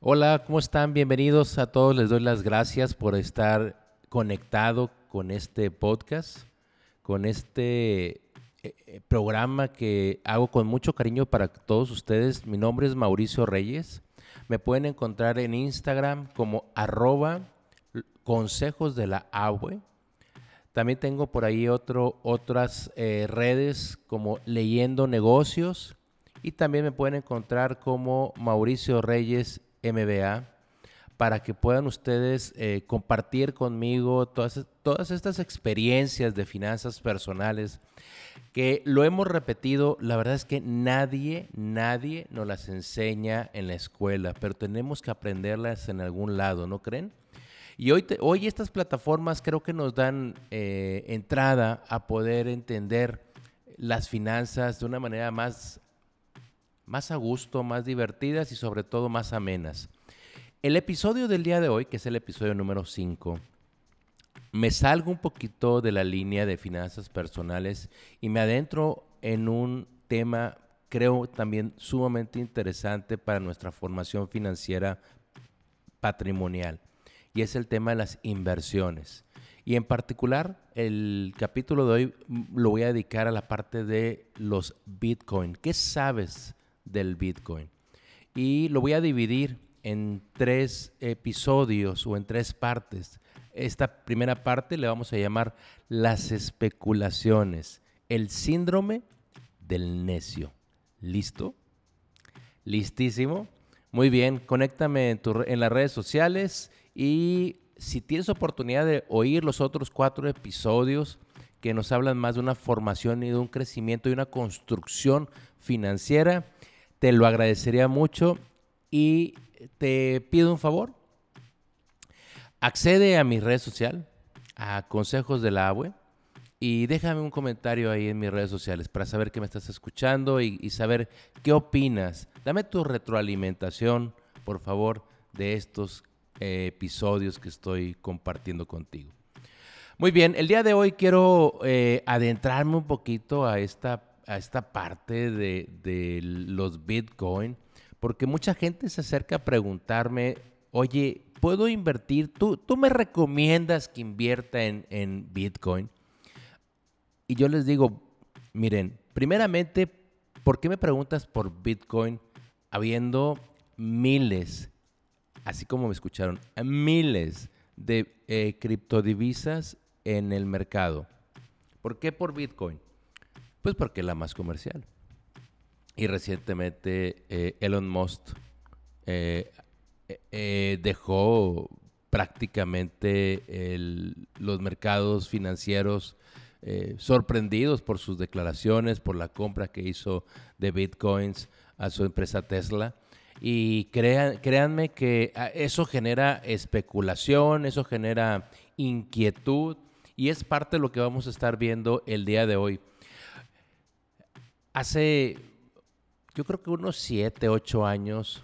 Hola, ¿cómo están? Bienvenidos a todos. Les doy las gracias por estar conectado con este podcast, con este eh, eh, programa que hago con mucho cariño para todos ustedes. Mi nombre es Mauricio Reyes. Me pueden encontrar en Instagram como arroba consejos de la AWE. También tengo por ahí otras eh, redes como Leyendo Negocios y también me pueden encontrar como Mauricio Reyes MBA para que puedan ustedes eh, compartir conmigo todas, todas estas experiencias de finanzas personales que lo hemos repetido, la verdad es que nadie, nadie nos las enseña en la escuela, pero tenemos que aprenderlas en algún lado, ¿no creen? Y hoy, hoy estas plataformas creo que nos dan eh, entrada a poder entender las finanzas de una manera más, más a gusto, más divertidas y sobre todo más amenas. El episodio del día de hoy, que es el episodio número 5, me salgo un poquito de la línea de finanzas personales y me adentro en un tema, creo también sumamente interesante para nuestra formación financiera patrimonial y es el tema de las inversiones. Y en particular, el capítulo de hoy lo voy a dedicar a la parte de los Bitcoin. ¿Qué sabes del Bitcoin? Y lo voy a dividir en tres episodios o en tres partes. Esta primera parte le vamos a llamar las especulaciones, el síndrome del necio. ¿Listo? ¿Listísimo? Muy bien, conéctame en, en las redes sociales y si tienes oportunidad de oír los otros cuatro episodios que nos hablan más de una formación y de un crecimiento y una construcción financiera, te lo agradecería mucho y te pido un favor. Accede a mi red social, a Consejos de la Abue, y déjame un comentario ahí en mis redes sociales para saber que me estás escuchando y saber qué opinas. Dame tu retroalimentación, por favor, de estos eh, episodios que estoy compartiendo contigo. Muy bien, el día de hoy quiero eh, adentrarme un poquito a esta, a esta parte de, los Bitcoin, porque mucha gente se acerca a preguntarme, oye, ¿puedo invertir? ¿Tú, tú me recomiendas que invierta en, en Bitcoin? Y yo les digo, miren, primeramente, ¿por qué me preguntas por Bitcoin habiendo miles así como me escucharon, miles de eh, criptodivisas en el mercado. ¿Por qué por Bitcoin? Pues porque es la más comercial. Y recientemente eh, Elon Musk eh, dejó prácticamente los mercados financieros sorprendidos por sus declaraciones, por la compra que hizo de bitcoins a su empresa Tesla. Y crean, créanme que ah, eso genera especulación, eso genera inquietud y es parte de lo que vamos a estar viendo el día de hoy. Hace, yo creo que unos 7, 8 años,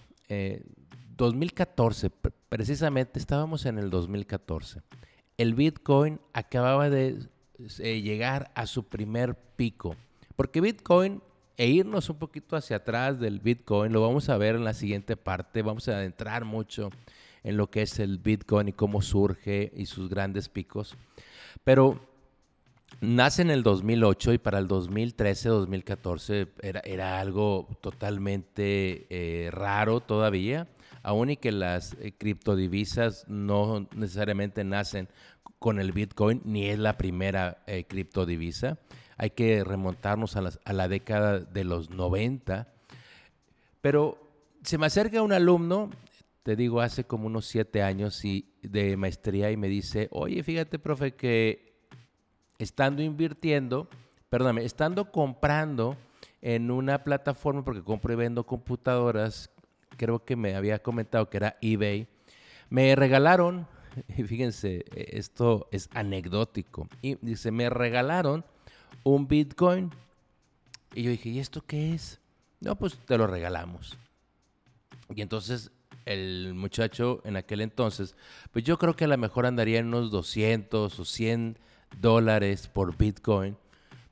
2014, eh, precisamente estábamos en el 2014. El Bitcoin acababa de eh, llegar a su primer pico, porque Bitcoin e irnos un poquito hacia atrás del Bitcoin, lo vamos a ver en la siguiente parte, vamos a adentrar mucho en lo que es el Bitcoin y cómo surge y sus grandes picos. Pero nace en el 2008 y para el 2013, 2014 era, era algo totalmente eh, raro todavía, aún y que las eh, criptodivisas no necesariamente nacen con el Bitcoin, ni es la primera eh, criptodivisa hay que remontarnos a, la década de los 90. Pero se me acerca un alumno, te digo, hace como unos siete años y, de maestría y me dice, oye, fíjate, profe, que estando invirtiendo, perdóname, estando comprando en una plataforma, porque compro y vendo computadoras, creo que me había comentado que era eBay, me regalaron, y fíjense, esto es anecdótico, y dice, me regalaron un Bitcoin. Y yo dije, ¿y esto qué es? No, pues te lo regalamos. Y entonces el muchacho en aquel entonces, pues yo creo que a lo mejor andaría en unos 200 o 100 dólares por Bitcoin.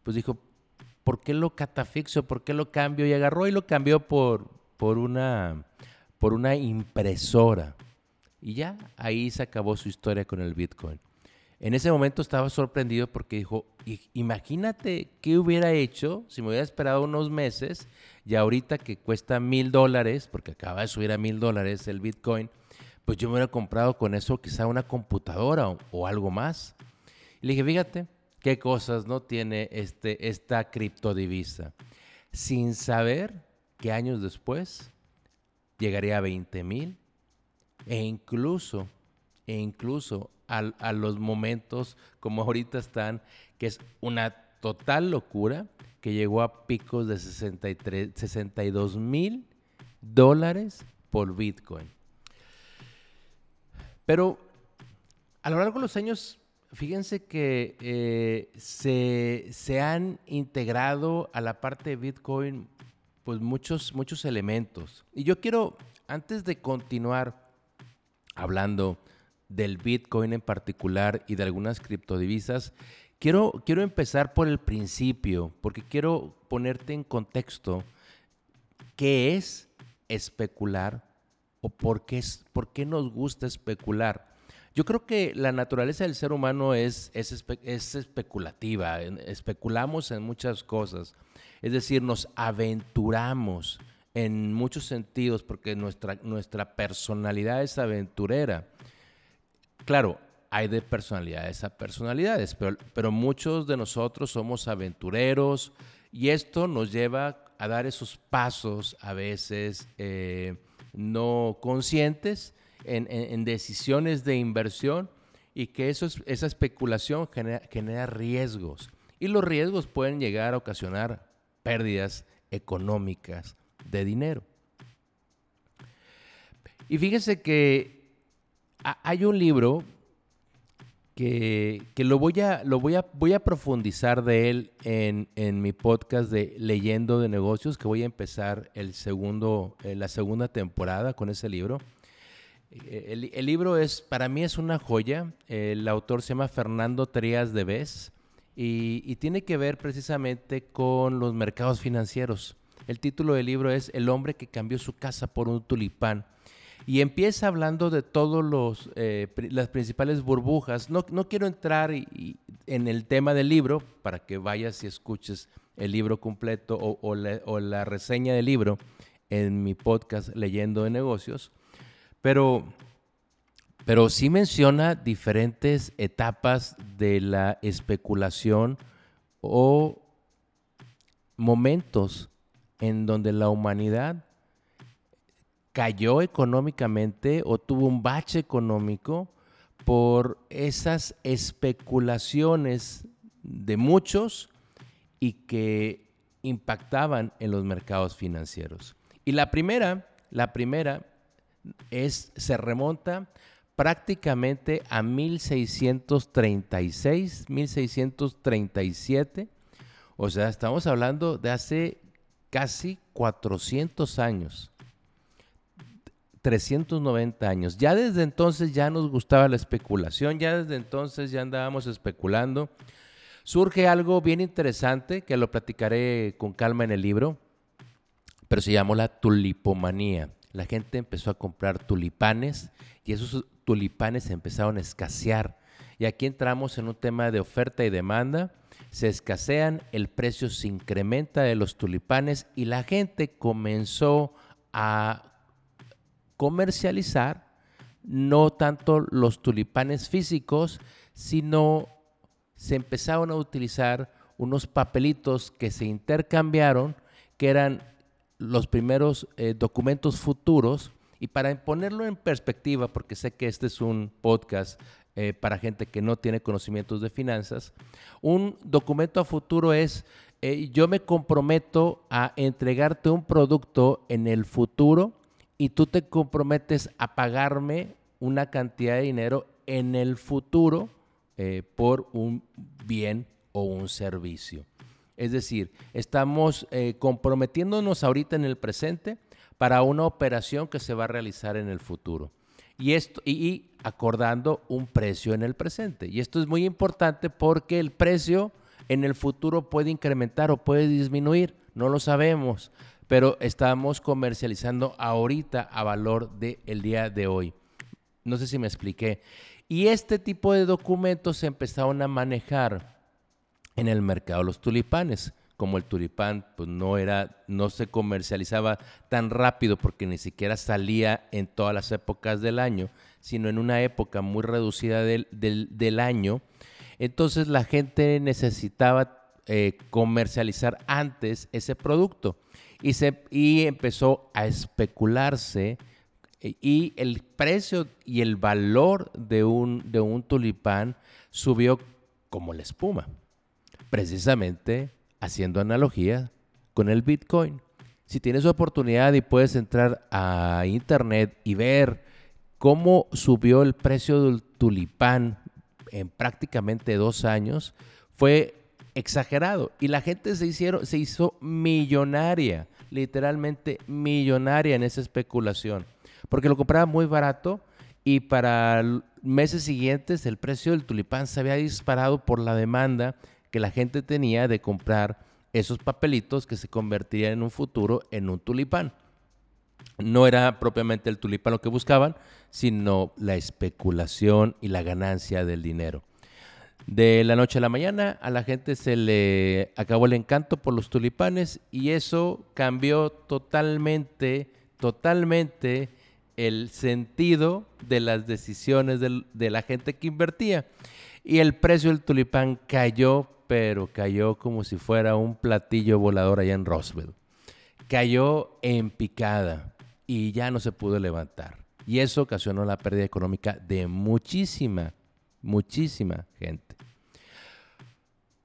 Pues dijo, ¿por qué lo catafixo? ¿Por qué lo cambio? Y agarró y lo cambió por, por, una, por una impresora. Y ya, ahí se acabó su historia con el Bitcoin. En ese momento estaba sorprendido porque dijo, imagínate qué hubiera hecho si me hubiera esperado unos meses y ahorita que cuesta mil dólares, porque acaba de subir a mil dólares el Bitcoin, pues yo me hubiera comprado con eso quizá una computadora o, algo más. Y le dije, fíjate qué cosas no tiene este, esta criptodivisa. Sin saber que años después llegaría a 20 mil e incluso, e incluso a, los momentos como ahorita están, que es una total locura, que llegó a picos de 63, 62 mil dólares por Bitcoin. Pero a lo largo de los años, fíjense que eh, se, se, han integrado a la parte de Bitcoin pues muchos, muchos elementos. Y yo quiero, antes de continuar hablando del Bitcoin en particular y de algunas criptodivisas, quiero, quiero empezar por el principio, porque quiero ponerte en contexto qué es especular o por qué, por qué nos gusta especular. Yo creo que la naturaleza del ser humano es, es, es, especulativa, especulamos en muchas cosas, es decir, nos aventuramos en muchos sentidos porque nuestra, nuestra personalidad es aventurera. Claro, hay de personalidades a personalidades, pero, muchos de nosotros somos aventureros y esto nos lleva a dar esos pasos a veces eh, no conscientes en, decisiones de inversión y que eso esa especulación genera riesgos. Y los riesgos pueden llegar a ocasionar pérdidas económicas de dinero. Y fíjese que hay un libro que, lo, voy a, lo voy, a, voy a profundizar de él en, mi podcast de Leyendo de Negocios, que voy a empezar el segundo, eh, la segunda temporada con ese libro. Eh, el, libro es, para mí es una joya. El autor se llama Fernando Trías de Vez y, tiene que ver precisamente con los mercados financieros. El título del libro es El hombre que cambió su casa por un tulipán y empieza hablando de todas eh, las principales burbujas. No, quiero entrar en el tema del libro para que vayas y escuches el libro completo o, la, reseña del libro en mi podcast Leyendo de Negocios, pero, pero sí menciona diferentes etapas de la especulación o momentos en donde la humanidad cayó económicamente o tuvo un bache económico por esas especulaciones de muchos y que impactaban en los mercados financieros. Y la primera, la primera es se remonta prácticamente a 1636, 1637. O sea, estamos hablando de hace casi 400 años. 390 años. Ya desde entonces ya nos gustaba la especulación, ya desde entonces ya andábamos especulando. Surge algo bien interesante que lo platicaré con calma en el libro, pero se llamó la tulipomanía. La gente empezó a comprar tulipanes y esos tulipanes empezaron a escasear. Y aquí entramos en un tema de oferta y demanda. Se escasean, el precio se incrementa de los tulipanes y la gente comenzó a comercializar no tanto los tulipanes físicos, sino se empezaron a utilizar unos papelitos que se intercambiaron, que eran los primeros eh, documentos futuros. Y para ponerlo en perspectiva, porque sé que este es un podcast eh, para gente que no tiene conocimientos de finanzas, un documento a futuro es, eh, yo me comprometo a entregarte un producto en el futuro y tú te comprometes a pagarme una cantidad de dinero en el futuro por un bien o un servicio. Es decir, estamos eh, comprometiéndonos ahorita en el presente para una operación que se va a realizar en el futuro. Y, esto, y acordando un precio en el presente. Y esto es muy importante porque el precio En el futuro puede incrementar o puede disminuir, no lo sabemos, pero estamos comercializando ahorita a valor del día de hoy. No sé si me expliqué. Y este tipo de documentos se empezaron a manejar en el mercado los tulipanes. Como el tulipán pues no era no se comercializaba tan rápido porque ni siquiera salía en todas las épocas del año sino en una época muy reducida del, del, año. Entonces la gente necesitaba eh, comercializar antes ese producto. Y se y empezó a especularse y el precio y el valor de un, de un tulipán subió como la espuma precisamente haciendo analogía con el Bitcoin. Si tienes oportunidad y puedes entrar a internet y ver cómo subió el precio del tulipán en prácticamente dos años, fue exagerado. Y la gente se, hicieron, se hizo millonaria, literalmente millonaria en esa especulación, porque lo compraba muy barato y para meses siguientes el precio del tulipán se había disparado por la demanda que la gente tenía de comprar esos papelitos que se convertirían en un futuro en un tulipán. No era propiamente el tulipán lo que buscaban, sino la especulación y la ganancia del dinero. De la noche a la mañana a la gente se le acabó el encanto por los tulipanes y eso cambió totalmente, totalmente el sentido de las decisiones de la gente que invertía. Y el precio del tulipán cayó pero cayó como si fuera un platillo volador allá en Roswell. Cayó en picada y ya no se pudo levantar. Y eso ocasionó la pérdida económica de muchísima, muchísima gente.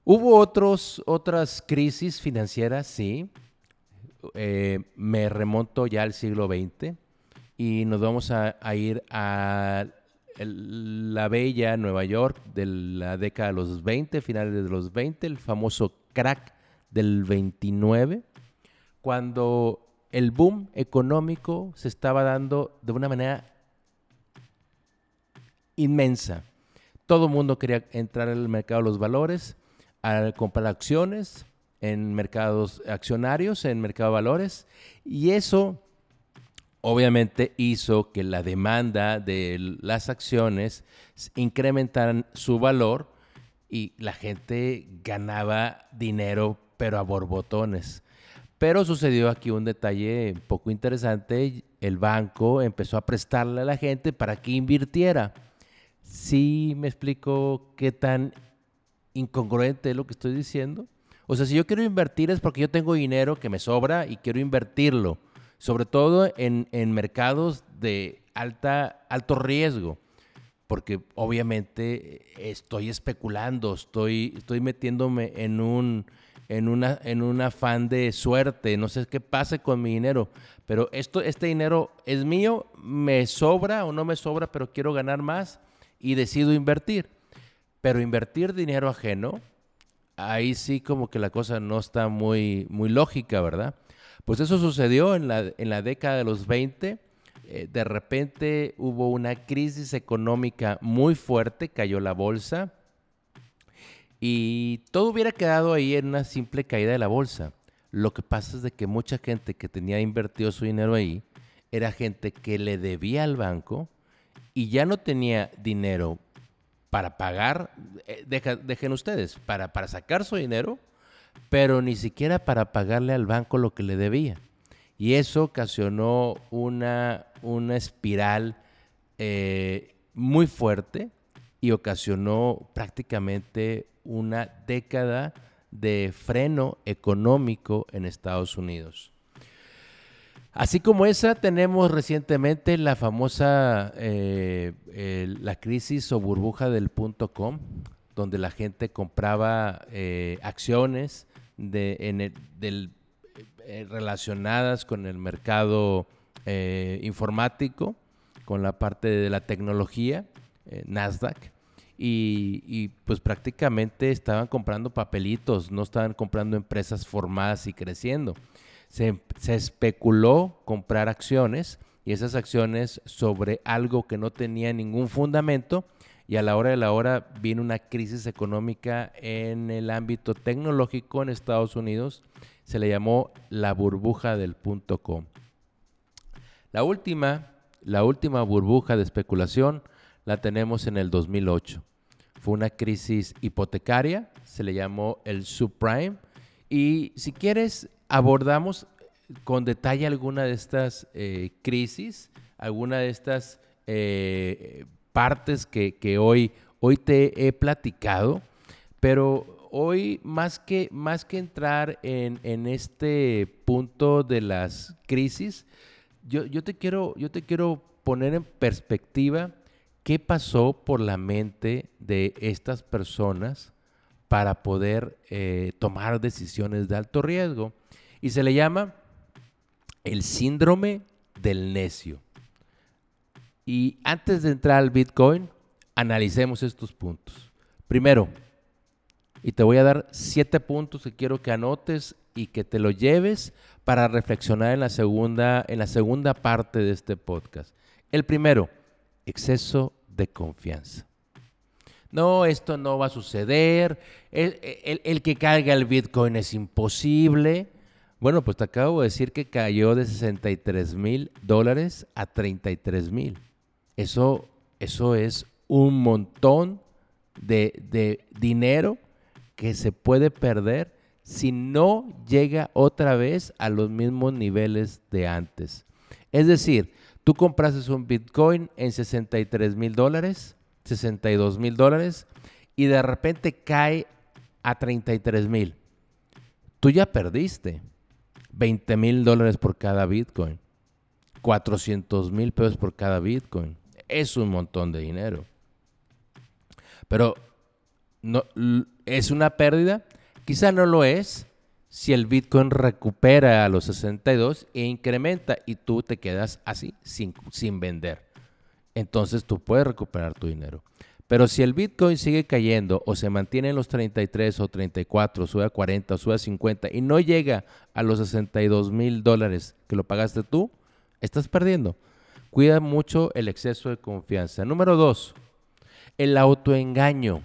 Hubo otros, otras crisis financieras, sí. Eh, me remonto ya al siglo XX y nos vamos a, a ir la bella Nueva York de la década de los 20, finales de los 20, el famoso crack del 29, cuando el boom económico se estaba dando de una manera inmensa. Todo el mundo quería entrar en el mercado de los valores, a comprar acciones en mercados accionarios, en mercado de valores, y eso obviamente hizo que la demanda de las acciones incrementaran su valor y la gente ganaba dinero, pero a borbotones. Pero sucedió aquí un detalle poco interesante. El banco empezó a prestarle a la gente para que invirtiera. Sí me explico qué tan incongruente es lo que estoy diciendo. O sea, si yo quiero invertir es porque yo tengo dinero que me sobra y quiero invertirlo sobre todo en, mercados de alta, alto riesgo, porque obviamente estoy especulando, estoy, estoy metiéndome en un, en, una, en un afán de suerte, no sé qué pase con mi dinero, pero esto, este dinero es mío, me sobra o no me sobra, pero quiero ganar más y decido invertir. Pero invertir dinero ajeno, ahí sí como que la cosa no está muy, muy lógica, ¿verdad? Pues eso sucedió en la, en la década de los 20. Eh, de repente hubo una crisis económica muy fuerte, cayó la bolsa y todo hubiera quedado ahí en una simple caída de la bolsa. Lo que pasa es de que mucha gente que tenía invertido su dinero ahí era gente que le debía al banco y ya no tenía dinero para pagar, eh, dejen ustedes, para, para sacar su dinero pero ni siquiera para pagarle al banco lo que le debía. Y eso ocasionó una, una espiral eh, muy fuerte y ocasionó prácticamente una década de freno económico en Estados Unidos. Así como esa, tenemos recientemente la famosa, eh, la crisis o burbuja del punto com, donde la gente compraba eh, acciones de, en del, eh, relacionadas con el mercado eh, informático, con la parte de la tecnología, Nasdaq, y, pues prácticamente estaban comprando papelitos, no estaban comprando empresas formadas y creciendo. Se especuló comprar acciones y esas acciones sobre algo que no tenía ningún fundamento y a la hora de la hora viene una crisis económica en el ámbito tecnológico en Estados Unidos. Se le llamó la burbuja del punto com. La última, la última burbuja de especulación la tenemos en el 2008. Fue una crisis hipotecaria, se le llamó el subprime. Y si quieres, abordamos con detalle alguna de estas eh, crisis, alguna de estas eh, partes que, hoy, hoy te he platicado, pero hoy más que, más que entrar en, este punto de las crisis, yo, yo, te quiero, yo te quiero poner en perspectiva qué pasó por la mente de estas personas para poder eh, tomar decisiones de alto riesgo. Y se le llama el síndrome del necio. Y antes de entrar al Bitcoin, analicemos estos puntos. Primero, y te voy a dar siete puntos que quiero que anotes y que te lo lleves para reflexionar en la segunda, en la segunda parte de este podcast. El primero, exceso de confianza. No, esto no va a suceder. El, el que caiga el Bitcoin es imposible. Bueno, pues te acabo de decir que cayó de 63 mil dólares a 33 mil. Eso, eso es un montón de, dinero que se puede perder si no llega otra vez a los mismos niveles de antes. Es decir, tú compraste un Bitcoin en 63 mil dólares, 62 mil dólares, y de repente cae a 33 mil. Tú ya perdiste 20 mil dólares por cada Bitcoin, 400 mil pesos por cada Bitcoin es un montón de dinero. Pero no, ¿es una pérdida? Quizá no lo es si el Bitcoin recupera a los 62 e incrementa y tú te quedas así, sin, sin vender. Entonces tú puedes recuperar tu dinero. Pero si el Bitcoin sigue cayendo o se mantiene en los 33 o 34, sube a 40 o sube a 50 y no llega a los 62 mil dólares que lo pagaste tú, estás perdiendo. Cuida mucho el exceso de confianza. Número dos, el autoengaño.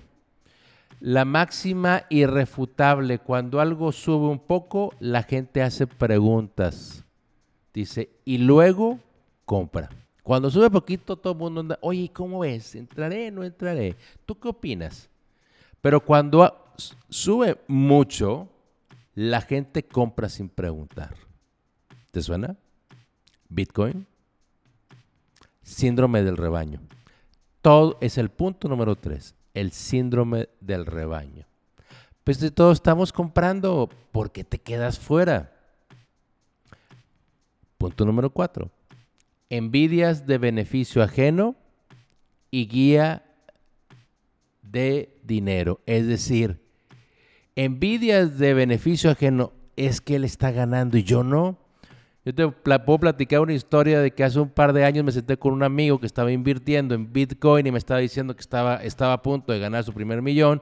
La máxima irrefutable, cuando algo sube un poco, la gente hace preguntas. Dice, y luego compra. Cuando sube poquito, todo el mundo anda, oye, ¿cómo ves? ¿Entraré? ¿No entraré? ¿Tú qué opinas? Pero cuando sube mucho, la gente compra sin preguntar. ¿Te suena? Bitcoin, síndrome del rebaño. Todo es el punto número tres, el síndrome del rebaño. Pues de todos estamos comprando, porque te quedas fuera? Punto número cuatro, envidias de beneficio ajeno y guía de dinero. Es decir, envidias de beneficio ajeno es que él está ganando y yo no. Yo te puedo platicar una historia de que hace un par de años me senté con un amigo que estaba invirtiendo en Bitcoin y me estaba diciendo que estaba, estaba a punto de ganar su primer millón.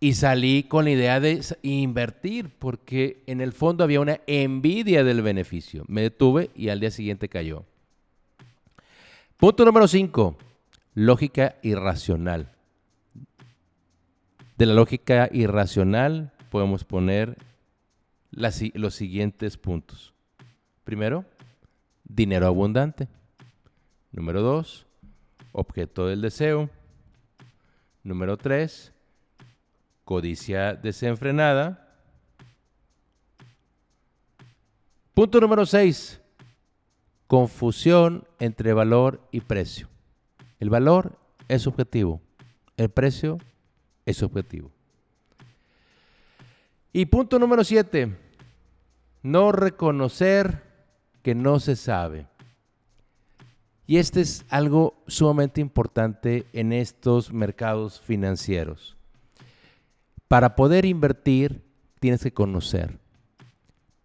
Y salí con la idea de invertir porque en el fondo había una envidia del beneficio. Me detuve y al día siguiente cayó. Punto número 5. Lógica irracional. De la lógica irracional podemos poner los siguientes puntos. Primero, dinero abundante. Número dos, objeto del deseo. Número tres, codicia desenfrenada. Punto número seis, confusión entre valor y precio. El valor es subjetivo, el precio es subjetivo. Y punto número siete, no reconocer que no se sabe. Y este es algo sumamente importante en estos mercados financieros. Para poder invertir, tienes que conocer.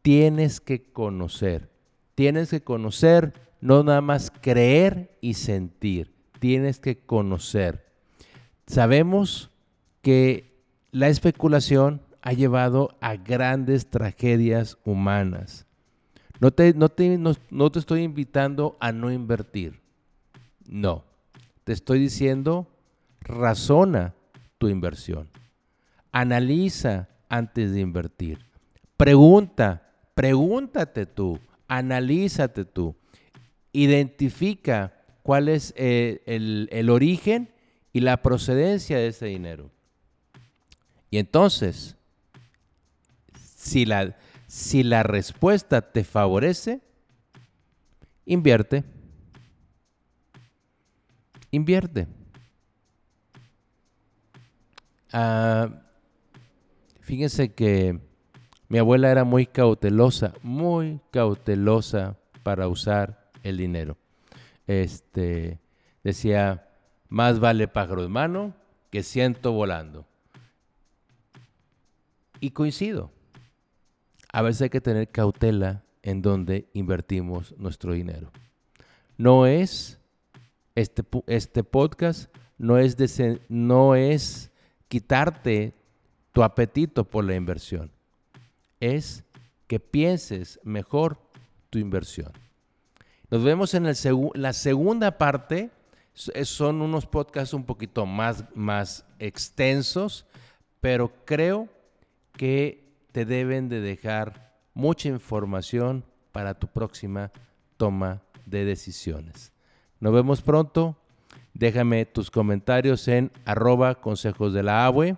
Tienes que conocer. Tienes que conocer, no nada más creer y sentir. Tienes que conocer. Sabemos que la especulación ha llevado a grandes tragedias humanas. No te, no, te, no, te estoy invitando a no invertir. No. Te estoy diciendo razona tu inversión. Analiza antes de invertir. Pregunta, pregúntate tú, analízate tú. Identifica cuál es eh, el, el origen y la procedencia de ese dinero. Y entonces, si la, si la respuesta te favorece, invierte. Invierte. Ah, fíjense que mi abuela era muy cautelosa, muy cautelosa para usar el dinero. Este decía, más vale pájaro en mano que ciento volando. Y coincido. A veces hay que tener cautela en donde invertimos nuestro dinero. No es este, este podcast, no es, no es quitarte tu apetito por la inversión. Es que pienses mejor tu inversión. Nos vemos en el la segunda parte. Son unos podcasts un poquito más, más extensos, pero creo que te deben de dejar mucha información para tu próxima toma de decisiones. Nos vemos pronto. Déjame tus comentarios en arroba consejos de la abue,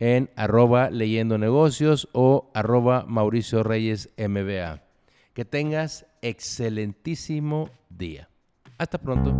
en arroba leyendo negocios o arroba Mauricio Reyes MBA. Que tengas excelentísimo día. Hasta pronto.